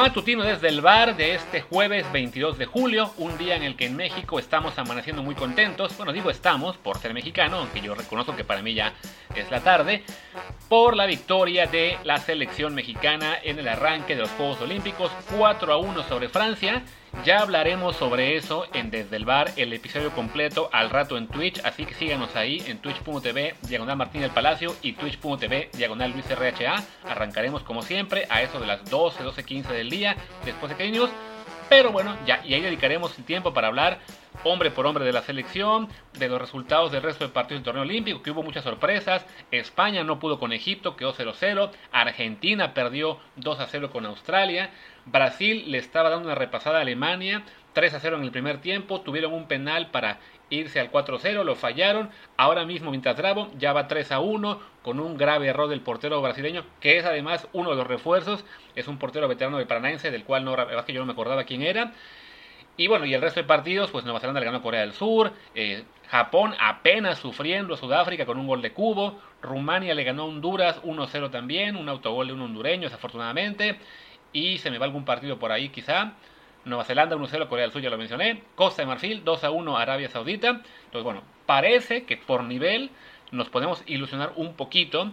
matutino desde el bar de este jueves 22 de julio, un día en el que en México estamos amaneciendo muy contentos. Bueno, digo estamos por ser mexicano, aunque yo reconozco que para mí ya es la tarde, por la victoria de la selección mexicana en el arranque de los Juegos Olímpicos 4 a 1 sobre Francia. Ya hablaremos sobre eso en Desde el Bar, el episodio completo al rato en Twitch, así que síganos ahí en twitch.tv diagonal Martín del Palacio y twitch.tv diagonal Luis RHA. Arrancaremos como siempre a eso de las 12, 12, 15 día después de que News. Pero bueno, ya, y ahí dedicaremos el tiempo para hablar hombre por hombre de la selección, de los resultados del resto del partido del torneo olímpico, que hubo muchas sorpresas. España no pudo con Egipto, quedó 0-0. Argentina perdió 2-0 con Australia. Brasil le estaba dando una repasada a Alemania, 3 0 en el primer tiempo, tuvieron un penal para irse al 4-0, lo fallaron. Ahora mismo, mientras grabo, ya va 3 1 con un grave error del portero brasileño, que es además uno de los refuerzos. Es un portero veterano de Paranaense, del cual no, que yo no me acordaba quién era. Y bueno, y el resto de partidos, pues Nueva Zelanda le ganó a Corea del Sur, eh, Japón apenas sufriendo a Sudáfrica con un gol de cubo, Rumania le ganó a Honduras 1-0 también, un autogol de un hondureño desafortunadamente, y se me va algún partido por ahí quizá. Nueva Zelanda 1-0 Corea del Sur, ya lo mencioné. Costa de Marfil 2-1 Arabia Saudita. Entonces, bueno, parece que por nivel nos podemos ilusionar un poquito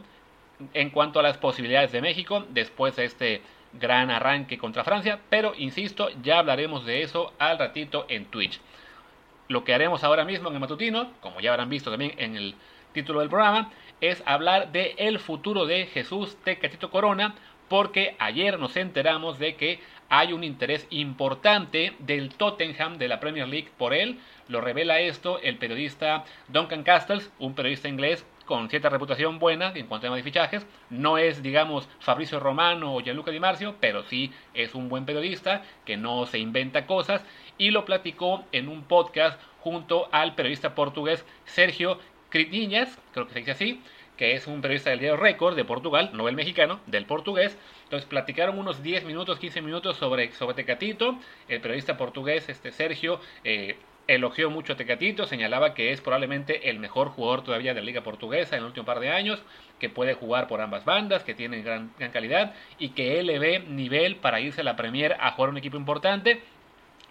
en cuanto a las posibilidades de México después de este gran arranque contra Francia. Pero, insisto, ya hablaremos de eso al ratito en Twitch. Lo que haremos ahora mismo en el matutino, como ya habrán visto también en el título del programa, es hablar de el futuro de Jesús Tecatito Corona, porque ayer nos enteramos de que hay un interés importante del Tottenham de la Premier League por él. Lo revela esto el periodista Duncan Castles, un periodista inglés con cierta reputación buena en cuanto a temas de fichajes. No es, digamos, Fabricio Romano o Gianluca Di Marcio, pero sí es un buen periodista que no se inventa cosas y lo platicó en un podcast junto al periodista portugués Sergio Critiñas, creo que se dice así, que es un periodista del diario Record de Portugal, no el mexicano, del portugués. Entonces platicaron unos 10 minutos, 15 minutos sobre, sobre Tecatito. El periodista portugués, este Sergio, eh, elogió mucho a Tecatito, señalaba que es probablemente el mejor jugador todavía de la liga portuguesa en el último par de años, que puede jugar por ambas bandas, que tiene gran, gran calidad y que él le ve nivel para irse a la Premier a jugar un equipo importante.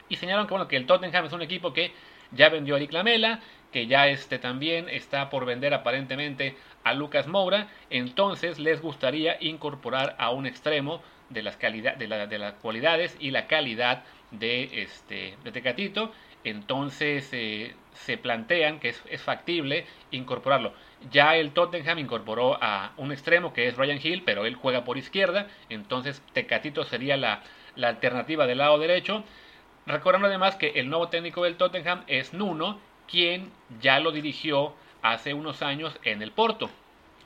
Y señalaron que, bueno, que el Tottenham es un equipo que ya vendió a Eric Lamela, que ya este también está por vender aparentemente a Lucas Moura, entonces les gustaría incorporar a un extremo de las, de, de las cualidades y la calidad de, este, de Tecatito, entonces eh, se plantean que es, factible incorporarlo. Ya el Tottenham incorporó a un extremo que es Ryan Hill, pero él juega por izquierda, entonces Tecatito sería la, la alternativa del lado derecho. Recordando además que el nuevo técnico del Tottenham es Nuno, quien ya lo dirigió hace unos años en el Porto.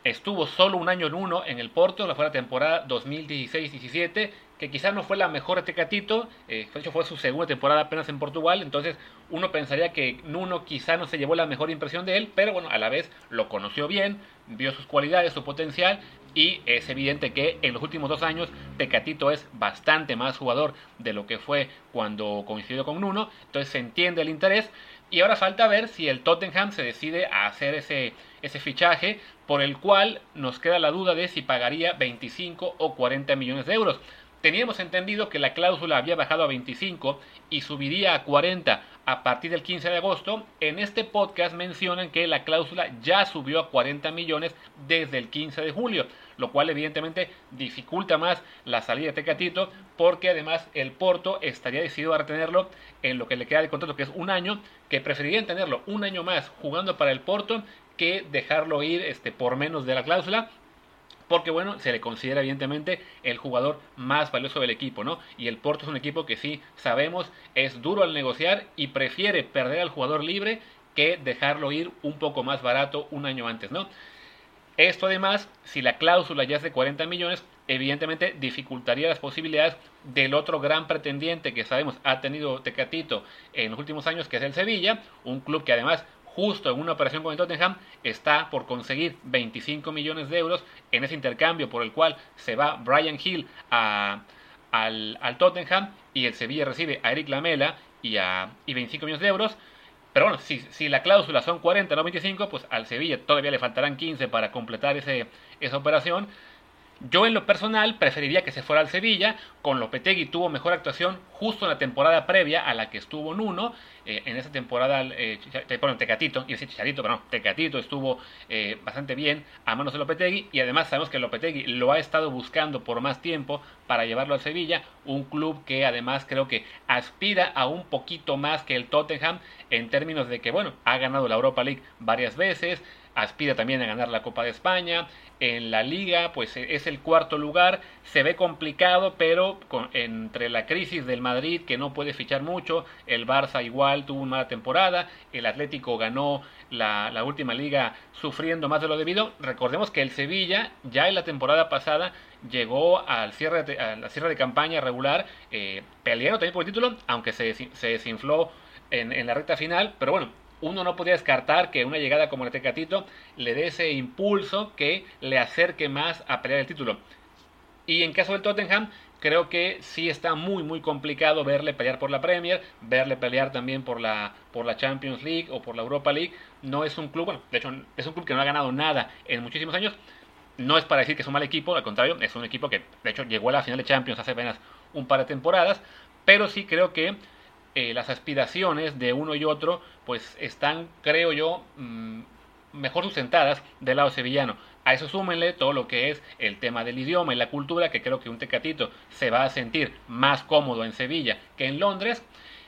Estuvo solo un año en uno en el Porto, la fue la temporada 2016-17, que quizás no fue la mejor de Tecatito, eh, de hecho fue su segunda temporada apenas en Portugal, entonces uno pensaría que Nuno quizá no se llevó la mejor impresión de él, pero bueno, a la vez lo conoció bien, vio sus cualidades, su potencial, y es evidente que en los últimos dos años Tecatito es bastante más jugador de lo que fue cuando coincidió con Nuno, entonces se entiende el interés, y ahora falta ver si el Tottenham se decide a hacer ese, ese fichaje por el cual nos queda la duda de si pagaría 25 o 40 millones de euros. Teníamos entendido que la cláusula había bajado a 25 y subiría a 40 a partir del 15 de agosto. En este podcast mencionan que la cláusula ya subió a 40 millones desde el 15 de julio, lo cual evidentemente dificulta más la salida de Tecatito porque además el Porto estaría decidido a retenerlo en lo que le queda de contrato que es un año, que preferirían tenerlo un año más jugando para el Porto que dejarlo ir este, por menos de la cláusula. Porque bueno, se le considera evidentemente el jugador más valioso del equipo, ¿no? Y el Porto es un equipo que sí sabemos es duro al negociar y prefiere perder al jugador libre que dejarlo ir un poco más barato un año antes, ¿no? Esto además, si la cláusula ya es de 40 millones, evidentemente dificultaría las posibilidades del otro gran pretendiente que sabemos ha tenido Tecatito en los últimos años, que es el Sevilla, un club que además justo en una operación con el Tottenham, está por conseguir 25 millones de euros en ese intercambio por el cual se va Brian Hill al, Tottenham y el Sevilla recibe a Eric Lamela y, a, y 25 millones de euros. Pero bueno, si, si, la cláusula son 40, no 25, pues al Sevilla todavía le faltarán 15 para completar ese, esa operación. Yo en lo personal preferiría que se fuera al Sevilla, con Lopetegui tuvo mejor actuación justo en la temporada previa a la que estuvo Nuno, eh, en esa temporada, eh, bueno, Tecatito, y decir Chicharito, pero no, Tecatito estuvo eh, bastante bien a manos de Lopetegui, y además sabemos que Lopetegui lo ha estado buscando por más tiempo para llevarlo al Sevilla, un club que además creo que aspira a un poquito más que el Tottenham en términos de que, bueno, ha ganado la Europa League varias veces, aspira también a ganar la Copa de España. En la liga, pues e, es el cuarto lugar. Se ve complicado, pero entre la crisis del Madrid, que no puede fichar mucho, el Barça igual tuvo una mala temporada, el Atlético ganó la, última liga sufriendo más de lo debido. Recordemos que el Sevilla, ya en la temporada pasada, llegó al cierre de, a la cierre de campaña regular, eh, peleando también por el título, aunque se, se desinfló en, en la recta final. Pero bueno, uno no podía descartar que una llegada como la Tecatito le dé ese impulso que le acerque más a pelear el título. Y en caso del Tottenham, creo que sí está muy muy complicado verle pelear por la Premier, verle pelear también por la, por la Champions League o por la Europa League. No es un club, bueno, de hecho es un club que no ha ganado nada en muchísimos años. No es para decir que es un mal equipo, al contrario, es un equipo que de hecho llegó a la final de Champions hace apenas un par de temporadas, pero sí creo que eh, las aspiraciones de uno y otro pues están, creo yo, mm, mejor sustentadas del lado sevillano. A eso súmenle todo lo que es el tema del idioma y la cultura, que creo que un tecatito se va a sentir más cómodo en Sevilla que en Londres.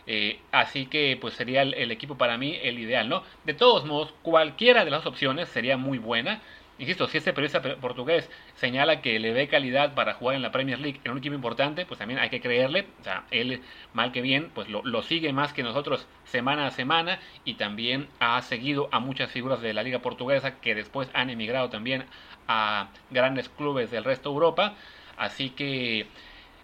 Eh, así que pues sería el, el, equipo para mí el ideal, ¿no? De todos modos, cualquiera de las opciones sería muy buena. Insisto, si este periodista portugués señala que le ve calidad para jugar en la Premier League en un equipo importante, pues también hay que creerle. O sea, él, mal que bien, pues lo, sigue más que nosotros semana a semana y también ha seguido a muchas figuras de la Liga Portuguesa que después han emigrado también a grandes clubes del resto de Europa. Así que,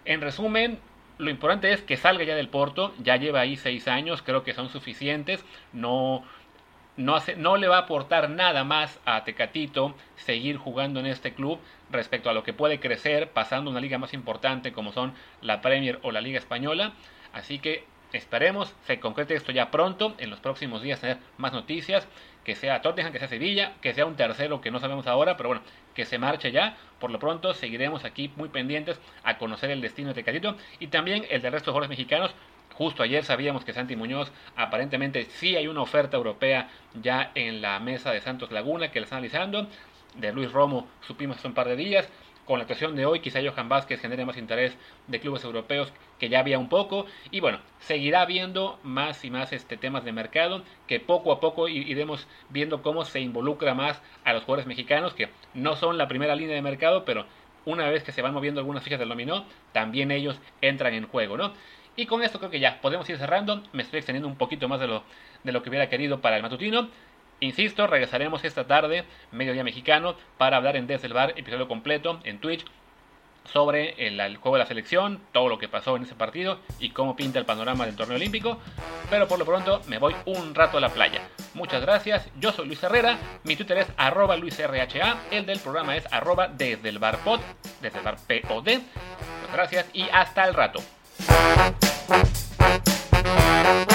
en resumen, lo importante es que salga ya del Porto, ya lleva ahí seis años, creo que son suficientes, no, no, hace, no le va a aportar nada más a Tecatito seguir jugando en este club respecto a lo que puede crecer pasando una liga más importante como son la Premier o la Liga Española. Así que esperemos se concrete esto ya pronto, en los próximos días tener más noticias, que sea Tottenham, que sea Sevilla, que sea un tercero que no sabemos ahora, pero bueno, que se marche ya. Por lo pronto seguiremos aquí muy pendientes a conocer el destino de Tecatito y también el del resto de jugadores mexicanos Justo ayer sabíamos que Santi Muñoz aparentemente sí hay una oferta europea ya en la mesa de Santos Laguna que la están analizando. De Luis Romo supimos hace un par de días. Con la actuación de hoy quizá Johan Vázquez genere más interés de clubes europeos que ya había un poco. Y bueno, seguirá viendo más y más este temas de mercado que poco a poco iremos viendo cómo se involucra más a los jugadores mexicanos que no son la primera línea de mercado, pero una vez que se van moviendo algunas fichas del dominó, también ellos entran en juego, ¿no? Y con esto creo que ya podemos ir cerrando. Me estoy extendiendo un poquito más de lo, de lo que hubiera querido para el matutino. Insisto, regresaremos esta tarde, mediodía mexicano, para hablar en Desde el Bar, episodio completo en Twitch, sobre el, juego de la selección, todo lo que pasó en ese partido y cómo pinta el panorama del torneo olímpico. Pero por lo pronto me voy un rato a la playa. Muchas gracias, yo soy Luis Herrera, mi Twitter es arroba luisrha, el del programa es arroba desde el bar pod, desde el bar POD. Muchas gracias y hasta el rato. Thank you.